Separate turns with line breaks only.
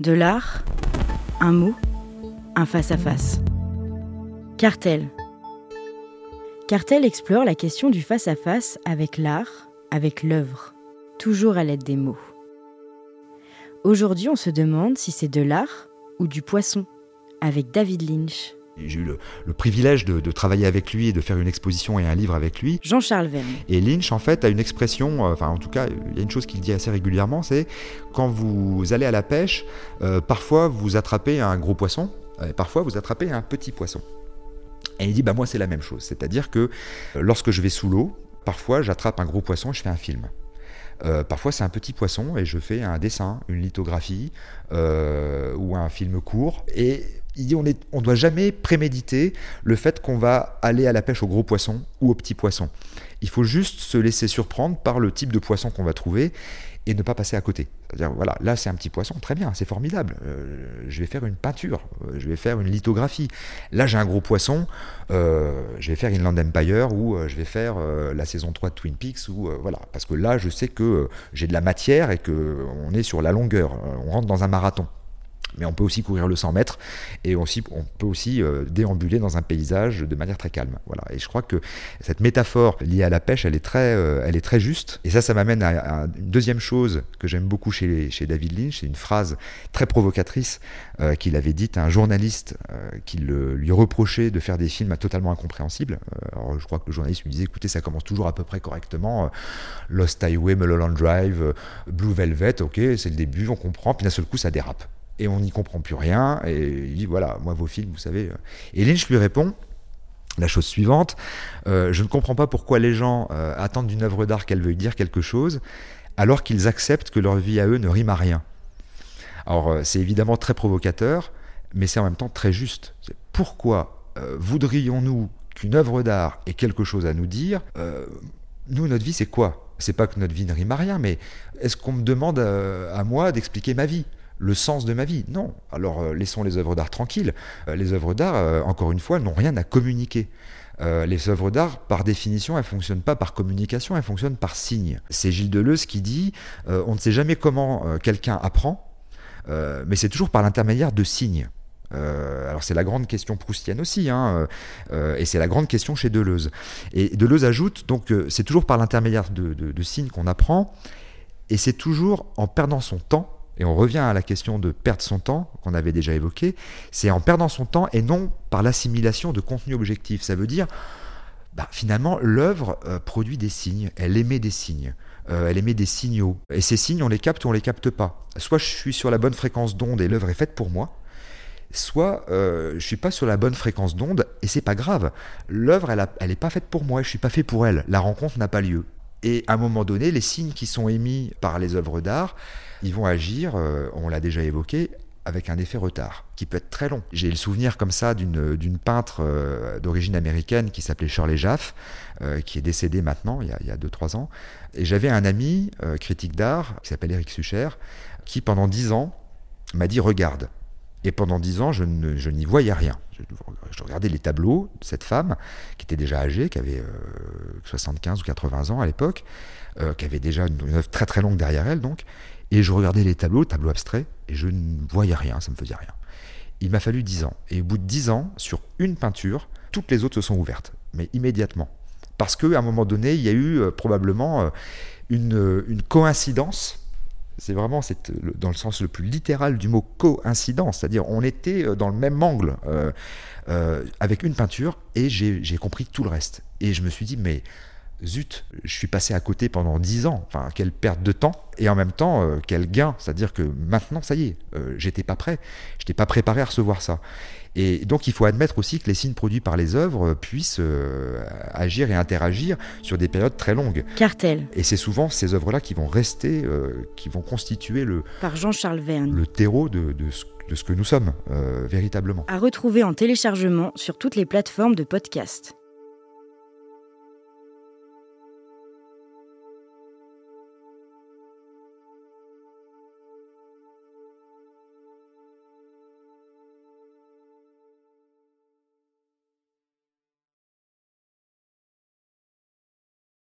De l'art, un mot, un face-à-face. Cartel. Cartel explore la question du face-à-face avec l'art, avec l'œuvre, toujours à l'aide des mots. Aujourd'hui, on se demande si c'est de l'art ou du poisson, avec David Lynch.
J'ai eu le, privilège de, travailler avec lui et de faire une exposition et un livre avec lui.
Jean-Charles Verne.
Et Lynch, en fait, a une expression, euh, enfin en tout cas, il y a une chose qu'il dit assez régulièrement, c'est quand vous allez à la pêche, euh, parfois vous attrapez un gros poisson, et parfois vous attrapez un petit poisson. Et il dit, bah moi c'est la même chose, c'est-à-dire que euh, lorsque je vais sous l'eau, parfois j'attrape un gros poisson et je fais un film. parfois c'est un petit poisson et je fais un dessin, une lithographie ou un film court. Et on ne on doit jamais préméditer le fait qu'on va aller à la pêche au gros poisson ou au petit poisson. Il faut juste se laisser surprendre par le type de poisson qu'on va trouver et ne pas passer à côté. C'est-à-dire, voilà, là c'est un petit poisson, très bien, c'est formidable. Euh, je vais faire une peinture, euh, je vais faire une lithographie. Là j'ai un gros poisson, euh, je vais faire Inland Empire ou je vais faire la saison 3 de Twin Peaks. Ou, voilà, parce que là je sais que j'ai de la matière et qu'on est sur la longueur, on rentre dans un marathon mais on peut aussi courir le 100 mètres et on peut aussi euh, déambuler dans un paysage de manière très calme. Voilà. Et je crois que cette métaphore liée à la pêche, elle est très, euh, elle est très juste. Et ça, ça m'amène à, une deuxième chose que j'aime beaucoup chez, chez David Lynch. C'est une phrase très provocatrice euh, qu'il avait dite à un journaliste qui lui reprochait de faire des films totalement incompréhensibles. alors, je crois que le journaliste lui disait écoutez, ça commence toujours à peu près correctement. Lost Highway, Mulholland Drive, Blue Velvet, ok, c'est le début, on comprend. Puis d'un seul coup, ça dérape et on n'y comprend plus rien. Et il dit voilà, moi vos films, vous savez. Euh. Et Lynch lui répond la chose suivante euh, je ne comprends pas pourquoi les gens euh, attendent d'une œuvre d'art qu'elle veuille dire quelque chose, alors qu'ils acceptent que leur vie à eux ne rime à rien. Alors c'est évidemment très provocateur, mais c'est en même temps très juste. Pourquoi voudrions-nous qu'une œuvre d'art ait quelque chose à nous dire Nous, notre vie, c'est quoi? C'est pas que notre vie ne rime à rien, mais est-ce qu'on me demande à moi d'expliquer ma vie? Le sens de ma vie. Non. Alors euh, laissons les œuvres d'art tranquilles. Euh, les œuvres d'art, euh, encore une fois, n'ont rien à communiquer. les œuvres d'art, par définition, elles fonctionnent pas par communication, elles fonctionnent par signe. C'est Gilles Deleuze qui dit on ne sait jamais comment quelqu'un apprend, mais c'est toujours par l'intermédiaire de signes. alors c'est la grande question proustienne aussi, hein, et c'est la grande question chez Deleuze. Et Deleuze ajoute donc c'est toujours par l'intermédiaire de signes qu'on apprend, et c'est toujours en perdant son temps et on revient à la question de perdre son temps, qu'on avait déjà évoqué, c'est en perdant son temps et non par l'assimilation de contenu objectif. Ça veut dire, bah, finalement, l'œuvre euh, produit des signes, elle émet des signes. Euh, elle émet des signaux. Et ces signes, on les capte ou on les capte pas. Soit je suis sur la bonne fréquence d'onde et l'œuvre est faite pour moi, soit euh, je suis pas sur la bonne fréquence d'onde et c'est pas grave. L'œuvre, elle, elle est pas faite pour moi, je suis pas fait pour elle. La rencontre n'a pas lieu. Et à un moment donné, les signes qui sont émis par les œuvres d'art, ils vont agir, euh, on l'a déjà évoqué, avec un effet retard, qui peut être très long. J'ai le souvenir comme ça d'une peintre euh, d'origine américaine qui s'appelait Shirley Jaff, euh, qui est décédée maintenant, il y a 2-3 ans. Et j'avais un ami, critique d'art, qui s'appelle Eric Sucher, qui pendant 10 ans m'a dit Regarde, et pendant dix ans, je, n'y voyais rien. Je, regardais les tableaux de cette femme, qui était déjà âgée, qui avait 75 euh, ou 80 ans à l'époque, euh, qui avait déjà une, œuvre très très longue derrière elle, donc. Et je regardais les tableaux, tableaux abstraits, et je ne voyais rien, ça ne me faisait rien. Il m'a fallu dix ans. Et au bout de dix ans, sur une peinture, toutes les autres se sont ouvertes, mais immédiatement. Parce qu'à un moment donné, il y a eu euh, probablement une, une coïncidence c'est vraiment dans le sens le plus littéral du mot coïncidence, c'est-à-dire on était euh, dans le même angle euh, euh, avec une peinture et j'ai compris tout le reste. Et je me suis dit, mais zut, je suis passé à côté pendant dix ans, enfin quelle perte de temps, et en même temps quel gain, c'est-à-dire que maintenant ça y est, j'étais pas prêt, j'étais pas préparé à recevoir ça. Et donc il faut admettre aussi que les signes produits par les œuvres puissent euh, agir et interagir sur des périodes très longues.
Cartel.
Et c'est souvent ces œuvres-là qui vont rester, euh, qui vont constituer le,
par Jean-Charles Verne.
le terreau de, de, ce, que nous sommes euh, véritablement.
À retrouver en téléchargement sur toutes les plateformes de podcast.